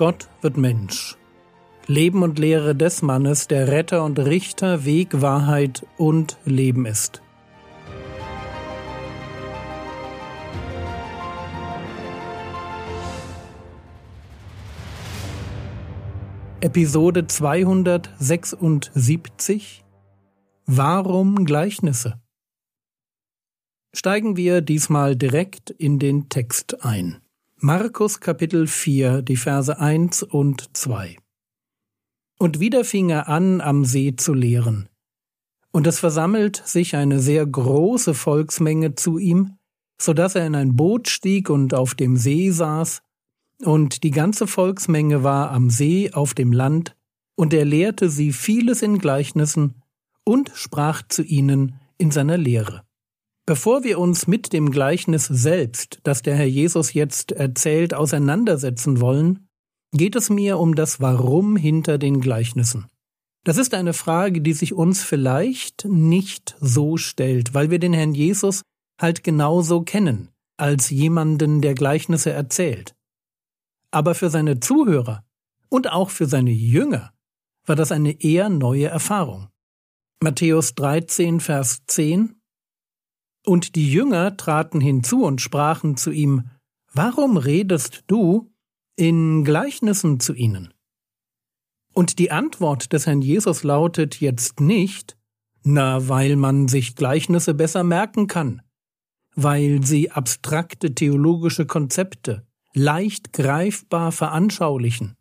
Gott wird Mensch. Leben und Lehre des Mannes, der Retter und Richter, Weg, Wahrheit und Leben ist. Episode 276 Warum Gleichnisse? Steigen wir diesmal direkt in den Text ein. Markus Kapitel 4, die Verse 1 und 2. Und wieder fing er an, am See zu lehren. Und es versammelt sich eine sehr große Volksmenge zu ihm, so dass er in ein Boot stieg und auf dem See saß, und die ganze Volksmenge war am See auf dem Land, und er lehrte sie vieles in Gleichnissen und sprach zu ihnen in seiner Lehre. Bevor wir uns mit dem Gleichnis selbst, das der Herr Jesus jetzt erzählt, auseinandersetzen wollen, geht es mir um das Warum hinter den Gleichnissen. Das ist eine Frage, die sich uns vielleicht nicht so stellt, weil wir den Herrn Jesus halt genauso kennen, als jemanden, der Gleichnisse erzählt. Aber für seine Zuhörer und auch für seine Jünger war das eine eher neue Erfahrung. Matthäus 13, Vers 10 Und die Jünger traten hinzu und sprachen zu ihm, Warum redest du in Gleichnissen zu ihnen? Und die Antwort des Herrn Jesus lautet jetzt nicht, na, weil man sich Gleichnisse besser merken kann, weil sie abstrakte theologische Konzepte, leicht greifbar veranschaulichen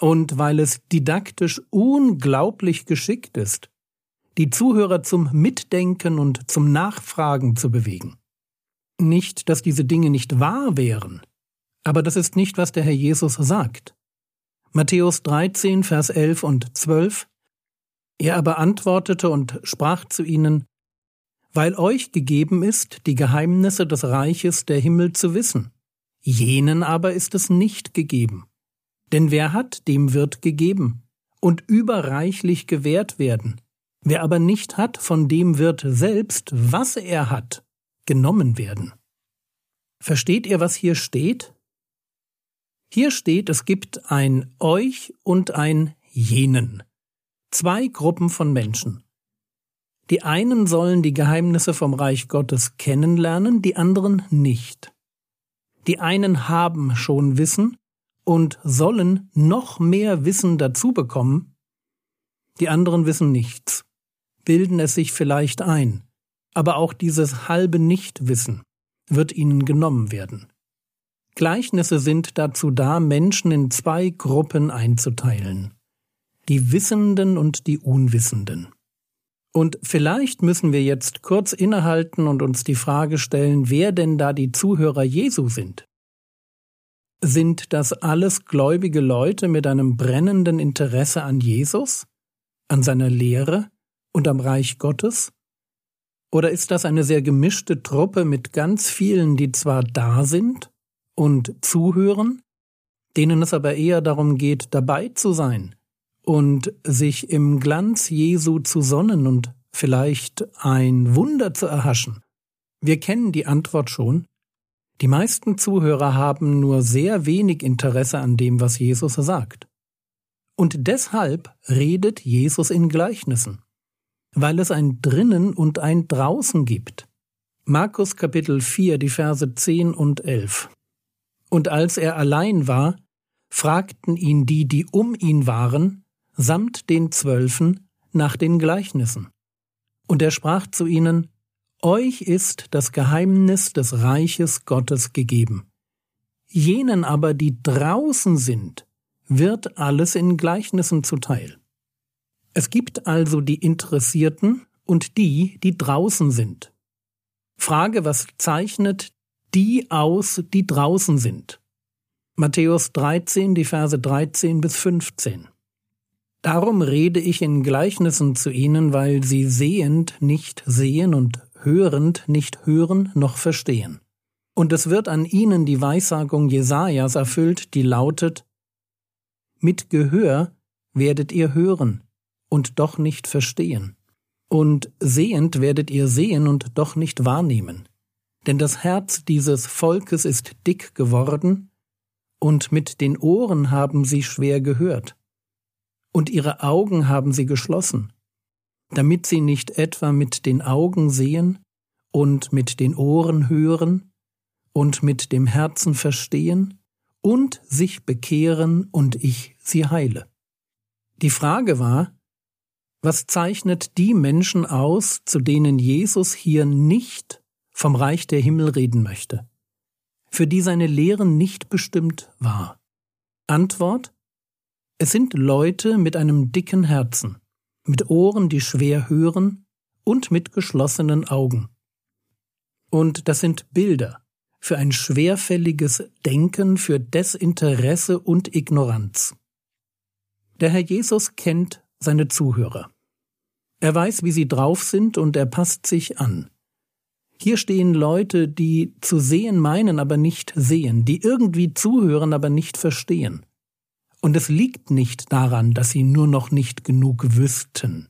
und weil es didaktisch unglaublich geschickt ist, die Zuhörer zum Mitdenken und zum Nachfragen zu bewegen. Nicht, dass diese Dinge nicht wahr wären, aber das ist nicht, was der Herr Jesus sagt. Matthäus 13, Vers 11 und 12 Er aber antwortete und sprach zu ihnen, Weil euch gegeben ist, die Geheimnisse des Reiches der Himmel zu wissen, Jenen aber ist es nicht gegeben. Denn wer hat, dem wird gegeben und überreichlich gewährt werden. Wer aber nicht hat, von dem wird selbst, was er hat, genommen werden. Versteht ihr, was hier steht? Hier steht, es gibt ein euch und ein jenen. Zwei Gruppen von Menschen. Die einen sollen die Geheimnisse vom Reich Gottes kennenlernen, die anderen nicht. Die einen haben schon Wissen und sollen noch mehr Wissen dazu bekommen, die anderen wissen nichts, bilden es sich vielleicht ein, aber auch dieses halbe Nichtwissen wird ihnen genommen werden. Gleichnisse sind dazu da, Menschen in zwei Gruppen einzuteilen, die Wissenden und die Unwissenden. Und vielleicht müssen wir jetzt kurz innehalten und uns die Frage stellen, wer denn da die Zuhörer Jesu sind. Sind das alles gläubige Leute mit einem brennenden Interesse an Jesus, an seiner Lehre und am Reich Gottes? Oder ist das eine sehr gemischte Truppe mit ganz vielen, die zwar da sind und zuhören, denen es aber eher darum geht, dabei zu sein und sich im Glanz Jesu zu sonnen und vielleicht ein Wunder zu erhaschen? Wir kennen die Antwort schon. Die meisten Zuhörer haben nur sehr wenig Interesse an dem, was Jesus sagt. Und deshalb redet Jesus in Gleichnissen, weil es ein drinnen und ein draußen gibt. Markus Kapitel 4, die Verse 10 und 11. Und als er allein war, fragten ihn die, die um ihn waren, samt den Zwölfen, nach den Gleichnissen. Und er sprach zu ihnen, Euch ist das Geheimnis des Reiches Gottes gegeben. Jenen aber, die draußen sind, wird alles in Gleichnissen zuteil. Es gibt also die Interessierten und die, die draußen sind. Frage, was zeichnet die aus, die draußen sind? Matthäus 13, die Verse 13 bis 15. Darum rede ich in Gleichnissen zu ihnen, weil sie sehend nicht sehen und hörend nicht hören noch verstehen. Und es wird an ihnen die Weissagung Jesajas erfüllt, die lautet, mit Gehör werdet ihr hören und doch nicht verstehen. Und sehend werdet ihr sehen und doch nicht wahrnehmen. Denn das Herz dieses Volkes ist dick geworden, und mit den Ohren haben sie schwer gehört, und ihre Augen haben sie geschlossen, damit sie nicht etwa mit den Augen sehen und mit den Ohren hören und mit dem Herzen verstehen und sich bekehren und ich sie heile. Die Frage war, was zeichnet die Menschen aus, zu denen Jesus hier nicht vom Reich der Himmel reden möchte, für die seine Lehren nicht bestimmt war? Antwort Es sind Leute mit einem dicken Herzen, mit Ohren, die schwer hören und mit geschlossenen Augen. Und das sind Bilder für ein schwerfälliges Denken, für Desinteresse und Ignoranz. Der Herr Jesus kennt seine Zuhörer. Er weiß, wie sie drauf sind und er passt sich an. Hier stehen Leute, die zu sehen meinen, aber nicht sehen, die irgendwie zuhören, aber nicht verstehen. Und es liegt nicht daran, dass sie nur noch nicht genug wüssten.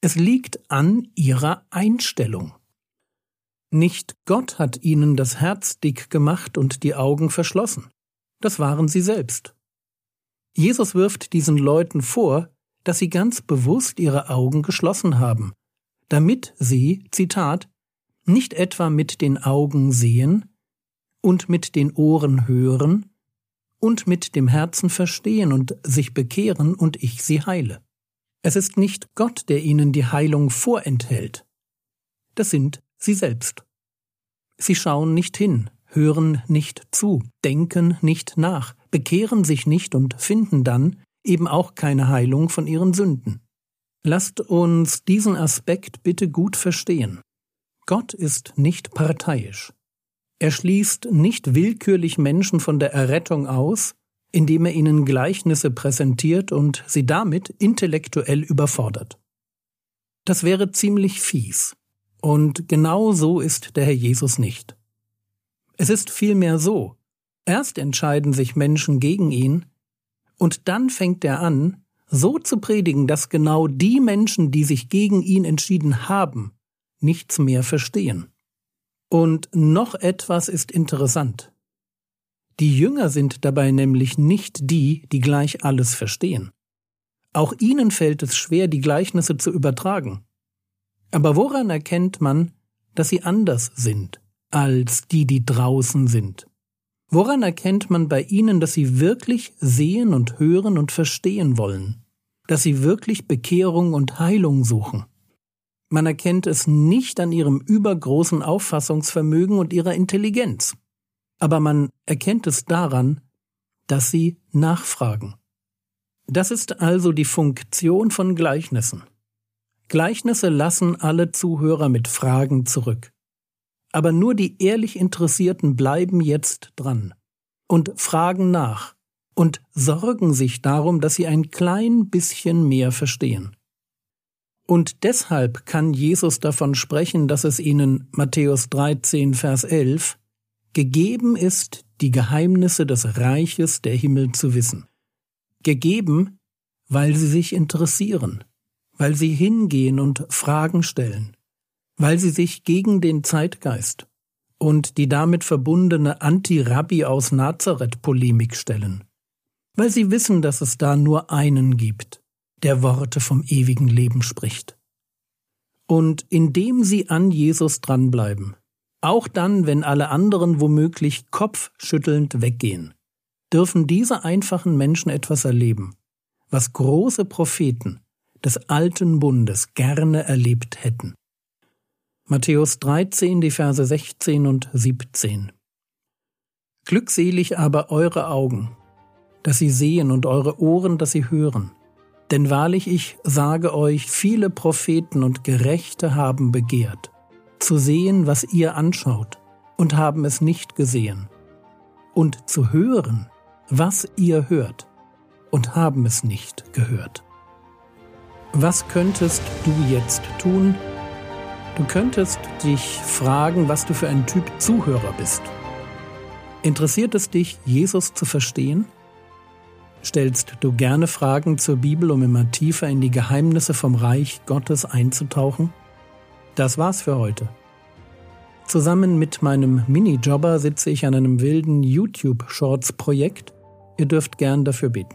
Es liegt an ihrer Einstellung. Nicht Gott hat ihnen das Herz dick gemacht und die Augen verschlossen. Das waren sie selbst. Jesus wirft diesen Leuten vor, dass sie ganz bewusst ihre Augen geschlossen haben, damit sie, Zitat, nicht etwa mit den Augen sehen und mit den Ohren hören und mit dem Herzen verstehen und sich bekehren und ich sie heile. Es ist nicht Gott, der ihnen die Heilung vorenthält. Das sind sie selbst. Sie schauen nicht hin, hören nicht zu, denken nicht nach, bekehren sich nicht und finden dann eben auch keine Heilung von ihren Sünden. Lasst uns diesen Aspekt bitte gut verstehen. Gott ist nicht parteiisch. Er schließt nicht willkürlich Menschen von der Errettung aus, indem er ihnen Gleichnisse präsentiert und sie damit intellektuell überfordert. Das wäre ziemlich fies. Und genau so ist der Herr Jesus nicht. Es ist vielmehr so, Erst entscheiden sich Menschen gegen ihn, und dann fängt er an, so zu predigen, dass genau die Menschen, die sich gegen ihn entschieden haben, nichts mehr verstehen. Und noch etwas ist interessant. Die Jünger sind dabei nämlich nicht die, die gleich alles verstehen. Auch ihnen fällt es schwer, die Gleichnisse zu übertragen. Aber woran erkennt man, dass sie anders sind als die, die draußen sind? Woran erkennt man bei ihnen, dass sie wirklich sehen und hören und verstehen wollen? Dass sie wirklich Bekehrung und Heilung suchen? Man erkennt es nicht an ihrem übergroßen Auffassungsvermögen und ihrer Intelligenz. Aber man erkennt es daran, dass sie nachfragen. Das ist also die Funktion von Gleichnissen. Gleichnisse lassen alle Zuhörer mit Fragen zurück aber nur die ehrlich Interessierten bleiben jetzt dran und fragen nach und sorgen sich darum, dass sie ein klein bisschen mehr verstehen. Und deshalb kann Jesus davon sprechen, dass es ihnen Matthäus 13, Vers 11 gegeben ist, die Geheimnisse des Reiches der Himmel zu wissen. Gegeben, weil sie sich interessieren, weil sie hingehen und Fragen stellen, weil sie sich gegen den Zeitgeist und die damit verbundene Anti-Rabbi aus Nazareth-Polemik stellen, weil sie wissen, dass es da nur einen gibt, der Worte vom ewigen Leben spricht. Und indem sie an Jesus dranbleiben, auch dann, wenn alle anderen womöglich kopfschüttelnd weggehen, dürfen diese einfachen Menschen etwas erleben, was große Propheten des alten Bundes gerne erlebt hätten. Matthäus 13, die Verse 16 und 17. Glückselig aber eure Augen, dass sie sehen und eure Ohren, dass sie hören. Denn wahrlich ich sage euch, viele Propheten und Gerechte haben begehrt, zu sehen, was ihr anschaut, und haben es nicht gesehen, und zu hören, was ihr hört, und haben es nicht gehört. Was könntest du jetzt tun, Du könntest dich fragen, was du für ein Typ Zuhörer bist. Interessiert es dich, Jesus zu verstehen? Stellst du gerne Fragen zur Bibel, um immer tiefer in die Geheimnisse vom Reich Gottes einzutauchen? Das war's für heute. Zusammen mit meinem Minijobber sitze ich an einem wilden YouTube-Shorts-Projekt Ihr dürft gern dafür beten.